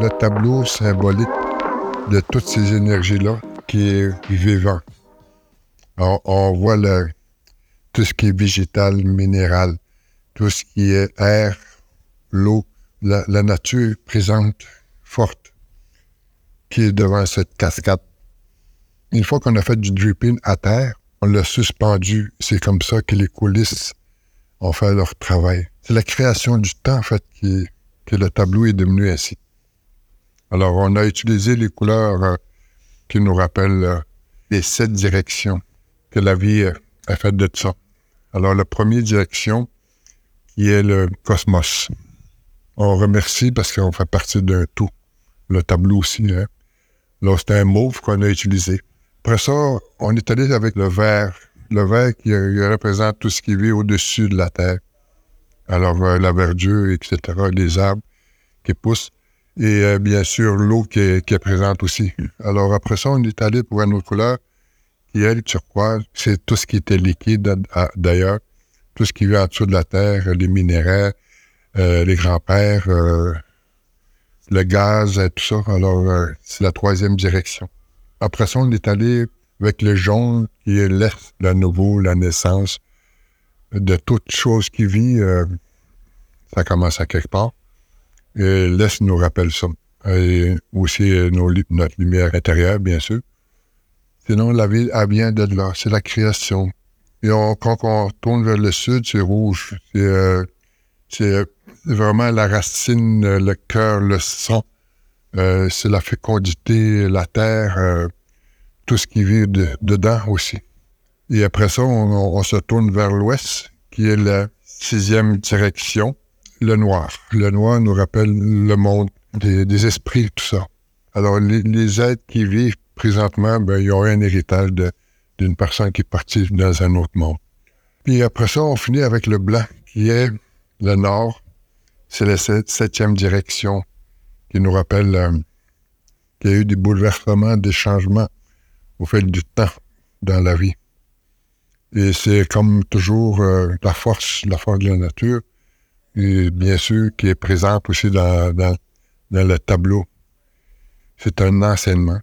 le tableau symbolique de toutes ces énergies-là qui est vivant. On, voit tout ce qui est végétal, minéral, tout ce qui est air, l'eau, la, nature présente, forte, qui est devant cette cascade. Une fois qu'on a fait du dripping à terre, on l'a suspendu. C'est comme ça que les coulisses ont fait leur travail. C'est la création du temps, en fait, qui, que le tableau est devenu ainsi. Alors, on a utilisé les couleurs euh, qui nous rappellent euh, les sept directions que la vie euh, a fait de ça. Alors, la première direction, qui est le cosmos. On remercie parce qu'on fait partie d'un tout. Le tableau aussi. Hein. Là, c'était un mauve qu'on a utilisé. Après ça, on est allé avec le vert. Le vert qui, représente tout ce qui vit au-dessus de la terre. Alors, la verdure, etc., les arbres qui poussent et euh, bien sûr l'eau qui est, présente aussi. Alors après ça, on est allé pour une autre couleur qui est le turquoise. C'est tout ce qui était liquide d'ailleurs, tout ce qui vit en dessous de la terre, les minéraux, euh, les grands-pères, euh, le gaz, tout ça. Alors c'est la troisième direction. Après ça, on est allé avec le jaune qui est l'est, la nouveau, la naissance de toute chose qui vit. ça commence à quelque part. Et l'Est nous rappelle ça. Et aussi euh, notre lumière intérieure, bien sûr. Sinon, la ville, elle vient de là. C'est la création. Et quand on tourne vers le sud, c'est rouge. C'est euh, euh, vraiment la racine, le cœur, le sang. c'est la fécondité, la terre, tout ce qui vit dedans aussi. Et après ça, on se tourne vers l'ouest, qui est la sixième direction le noir. Le noir nous rappelle le monde des, esprits, tout ça. Alors, les, êtres qui vivent présentement, ben, ils ont un héritage d'une personne qui est partie dans un autre monde. Puis après ça, on finit avec le blanc, qui est le nord. C'est la septième direction qui nous rappelle euh, qu'il y a eu des bouleversements, des changements au fait du temps dans la vie. Et c'est comme toujours euh, la force, la force de la nature et bien sûr, qui est présente aussi dans, le tableau. C'est un enseignement.